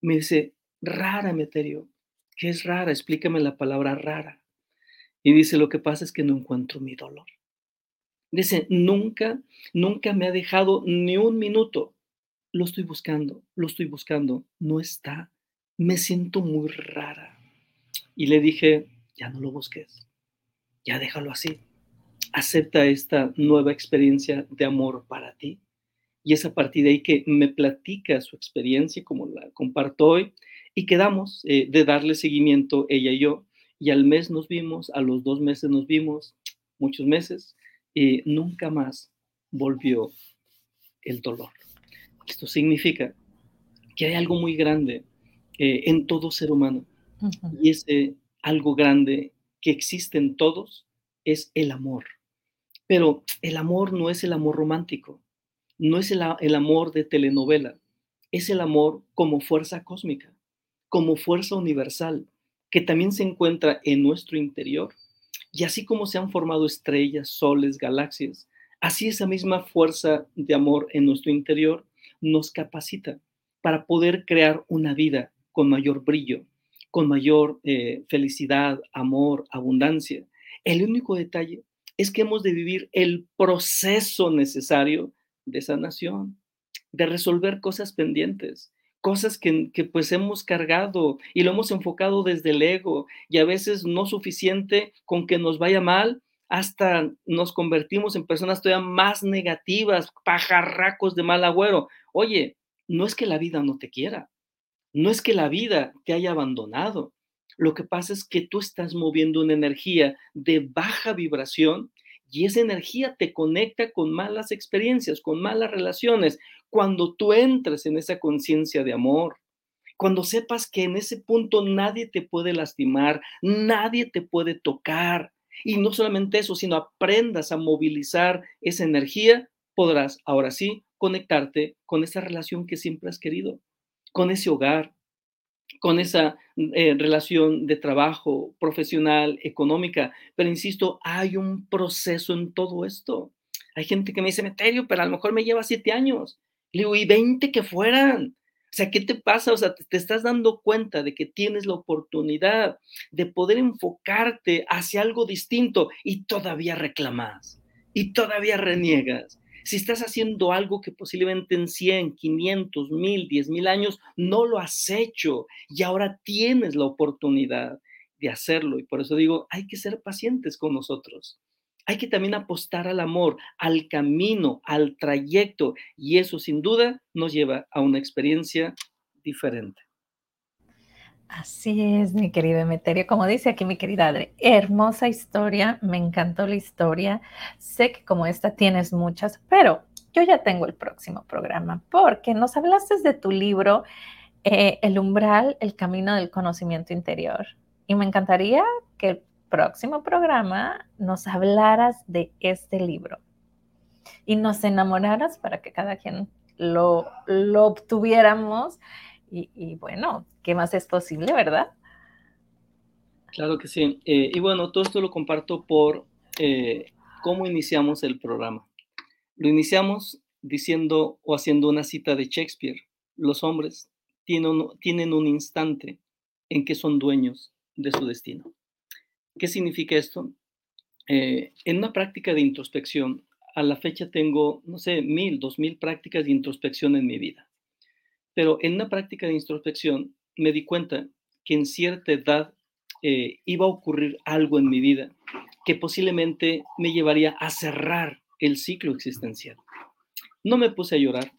Me dice, rara, Meterio. ¿Qué es rara? Explícame la palabra rara. Y dice, lo que pasa es que no encuentro mi dolor. Dice, nunca, nunca me ha dejado ni un minuto. Lo estoy buscando, lo estoy buscando. No está. Me siento muy rara. Y le dije, ya no lo busques. Ya déjalo así. Acepta esta nueva experiencia de amor para ti. Y es a partir de ahí que me platica su experiencia, como la comparto hoy, y quedamos eh, de darle seguimiento ella y yo. Y al mes nos vimos, a los dos meses nos vimos, muchos meses, y nunca más volvió el dolor. Esto significa que hay algo muy grande eh, en todo ser humano. Y ese algo grande que existe en todos es el amor. Pero el amor no es el amor romántico, no es el, el amor de telenovela, es el amor como fuerza cósmica como fuerza universal que también se encuentra en nuestro interior. Y así como se han formado estrellas, soles, galaxias, así esa misma fuerza de amor en nuestro interior nos capacita para poder crear una vida con mayor brillo, con mayor eh, felicidad, amor, abundancia. El único detalle es que hemos de vivir el proceso necesario de sanación, de resolver cosas pendientes, cosas que, pues hemos cargado y lo hemos enfocado desde el ego y a veces no suficiente con que nos vaya mal, hasta nos convertimos en personas todavía más negativas, pajarracos de mal agüero. Oye, no es que la vida no te quiera, no es que la vida te haya abandonado. Lo que pasa es que tú estás moviendo una energía de baja vibración y esa energía te conecta con malas experiencias, con malas relaciones. Cuando tú entres en esa conciencia de amor, cuando sepas que en ese punto nadie te puede lastimar, nadie te puede tocar, y no solamente eso, sino aprendas a movilizar esa energía, podrás ahora sí conectarte con esa relación que siempre has querido, con ese hogar, con esa eh, relación de trabajo profesional, económica. Pero insisto, hay un proceso en todo esto. Hay gente que me dice, Meterio, pero a lo mejor me lleva siete años. Le digo, y 20 que fueran. O sea, ¿qué te pasa? O sea, te, estás dando cuenta de que tienes la oportunidad de poder enfocarte hacia algo distinto y todavía reclamas y todavía reniegas si estás haciendo algo que posiblemente en 100, 500, 1000, 10 mil años no lo has hecho y ahora tienes la oportunidad de hacerlo. Y por eso digo, hay que ser pacientes con nosotros. Hay que también apostar al amor, al camino, al trayecto. Y eso sin duda nos lleva a una experiencia diferente. Así es, mi querido Emeterio. Como dice aquí mi querida Adri, hermosa historia, me encantó la historia. Sé que como esta tienes muchas, pero yo ya tengo el próximo programa porque nos hablaste de tu libro eh, El umbral, el camino del conocimiento interior. Y me encantaría que el próximo programa nos hablaras de este libro y nos enamoraras para que cada quien lo, lo obtuviéramos y, bueno, ¿qué más es posible, verdad? Claro que sí. Eh, y bueno, todo esto lo comparto por eh, cómo iniciamos el programa. Lo iniciamos diciendo o haciendo una cita de Shakespeare. Los hombres tienen, un instante en que son dueños de su destino. ¿Qué significa esto? Eh, en una práctica de introspección, a la fecha tengo, no sé, mil, dos mil prácticas de introspección en mi vida. Pero en una práctica de introspección me di cuenta que en cierta edad eh, iba a ocurrir algo en mi vida que posiblemente me llevaría a cerrar el ciclo existencial. No me puse a llorar,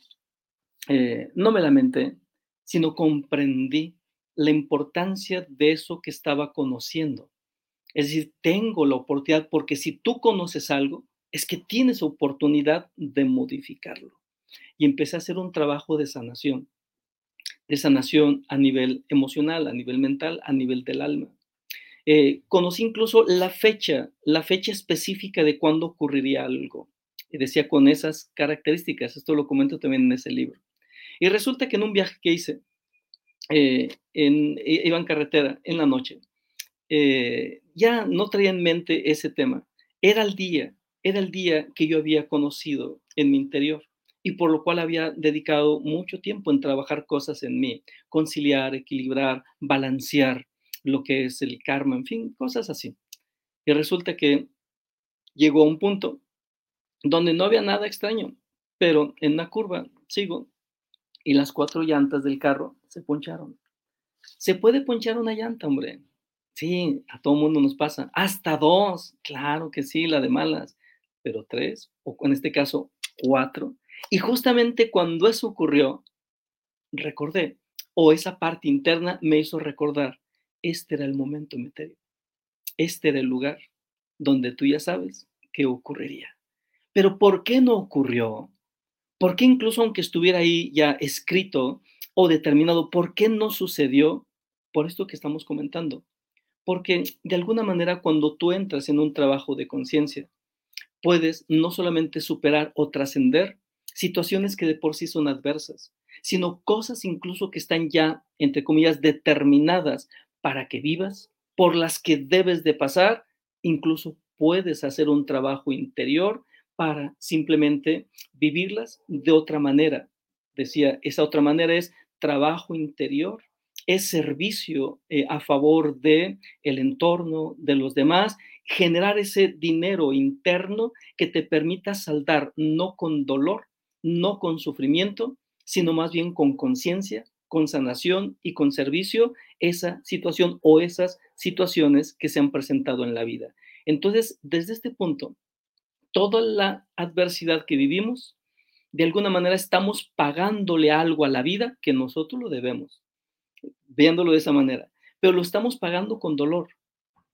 eh, no me lamenté, sino comprendí la importancia de eso que estaba conociendo. Es decir, tengo la oportunidad, porque si tú conoces algo, es que tienes oportunidad de modificarlo. Y empecé a hacer un trabajo de sanación, de sanación a nivel emocional, a nivel mental, a nivel del alma. Eh, conocí incluso la fecha, la fecha específica de cuándo ocurriría algo. Y decía con esas características, esto lo comento también en ese libro. Y resulta que en un viaje que hice, eh, en, iba en carretera en la noche, eh, ya no traía en mente ese tema. Era el día, era el día que yo había conocido en mi interior y por lo cual había dedicado mucho tiempo en trabajar cosas en mí, conciliar, equilibrar, balancear lo que es el karma, en fin, cosas así. Y resulta que llegó a un punto donde no había nada extraño, pero en la curva sigo y las cuatro llantas del carro se poncharon. Se puede ponchar una llanta, hombre. Sí, a todo mundo nos pasa. Hasta dos, claro que sí, la de malas, pero tres, o en este caso, cuatro. Y justamente cuando eso ocurrió, recordé, o esa parte interna me hizo recordar, este era el momento, Meterio. Este era el lugar donde tú ya sabes qué ocurriría. Pero ¿por qué no ocurrió? ¿Por qué incluso aunque estuviera ahí ya escrito o determinado, por qué no sucedió? Por esto que estamos comentando porque de alguna manera cuando tú entras en un trabajo de conciencia, puedes no solamente superar o trascender situaciones que de por sí son adversas, sino cosas incluso que están ya, entre comillas, determinadas para que vivas, por las que debes de pasar, incluso puedes hacer un trabajo interior para simplemente vivirlas de otra manera. Decía, esa otra manera es trabajo interior es servicio eh, a favor de el entorno, de los demás, generar ese dinero interno que te permita saldar no con dolor, no con sufrimiento, sino más bien con conciencia, con sanación y con servicio esa situación o esas situaciones que se han presentado en la vida. Entonces, desde este punto, toda la adversidad que vivimos, de alguna manera estamos pagándole algo a la vida que nosotros lo debemos viéndolo de esa manera. Pero lo estamos pagando con dolor,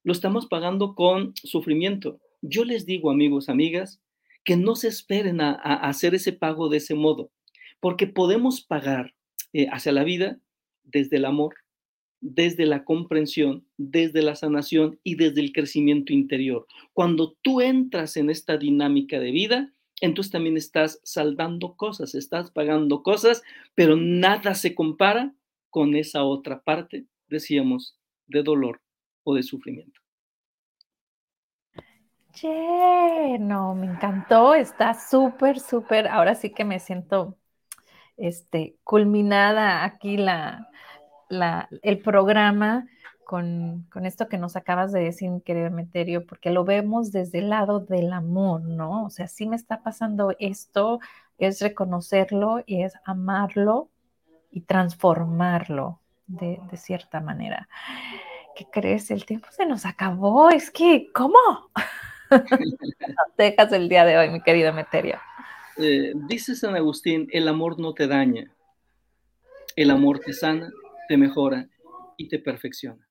lo estamos pagando con sufrimiento. Yo les digo, amigos, amigas, que no se esperen a, hacer ese pago de ese modo, porque podemos pagar eh, hacia la vida desde el amor, desde la comprensión, desde la sanación y desde el crecimiento interior. Cuando tú entras en esta dinámica de vida, entonces también estás saldando cosas, estás pagando cosas, pero nada se compara con esa otra parte, decíamos, de dolor o de sufrimiento. Yeah, no, me encantó, está súper, súper, ahora sí que me siento este, culminada aquí la, la, el programa con, con, esto que nos acabas de decir, querido Meterio, porque lo vemos desde el lado del amor, ¿no? O sea, sí me está pasando esto, es reconocerlo y es amarlo y transformarlo de, cierta manera. ¿Qué crees? El tiempo se nos acabó. Es que, ¿cómo? Te dejas el día de hoy, mi querido Meterio. Eh, dice San Agustín, el amor no te daña, el amor te sana, te mejora y te perfecciona.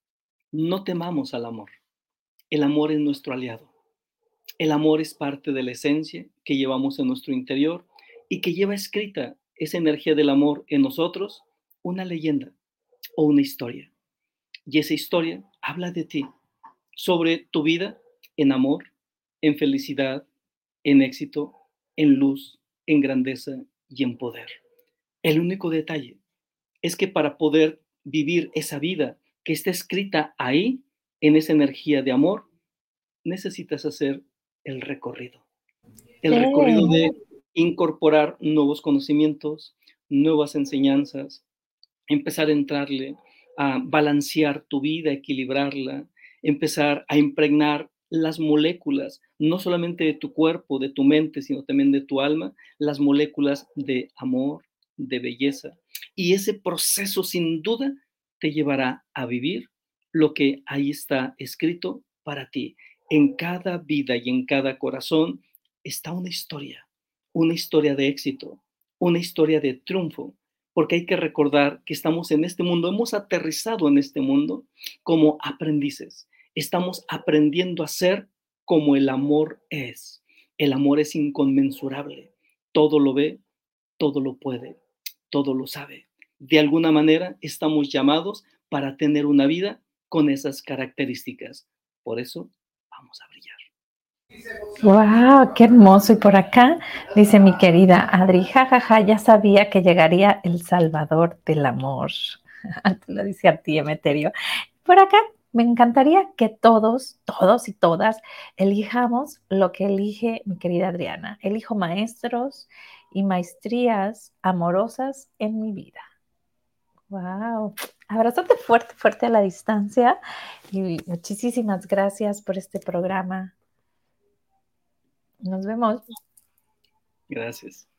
No temamos al amor. El amor es nuestro aliado. El amor es parte de la esencia que llevamos en nuestro interior y que lleva escrita esa energía del amor en nosotros una leyenda o una historia. Y esa historia habla de ti, sobre tu vida en amor, en felicidad, en éxito, en luz, en grandeza y en poder. El único detalle es que para poder vivir esa vida que está escrita ahí, en esa energía de amor, necesitas hacer el recorrido. El recorrido de incorporar nuevos conocimientos, nuevas enseñanzas, empezar a entrarle a balancear tu vida, equilibrarla, empezar a impregnar las moléculas, no solamente de tu cuerpo, de tu mente, sino también de tu alma, las moléculas de amor, de belleza. Y ese proceso sin duda te llevará a vivir lo que ahí está escrito para ti. En cada vida y en cada corazón está una historia una historia de éxito, una historia de triunfo, porque hay que recordar que estamos en este mundo, hemos aterrizado en este mundo como aprendices. Estamos aprendiendo a ser como el amor es. El amor es inconmensurable. Todo lo ve, todo lo puede, todo lo sabe. De alguna manera estamos llamados para tener una vida con esas características. Por eso vamos a brillar. ¡Wow! ¡Qué hermoso! Y por acá dice mi querida Adri, jajaja, ya sabía que llegaría el Salvador del amor. Lo dice a ti, Emeterio. Por acá me encantaría que todos, todos y todas elijamos lo que elige mi querida Adriana. Elijo maestros y maestrías amorosas en mi vida. ¡Wow! Abrazote fuerte, fuerte a la distancia y muchísimas gracias por este programa. Nos vemos. Gracias.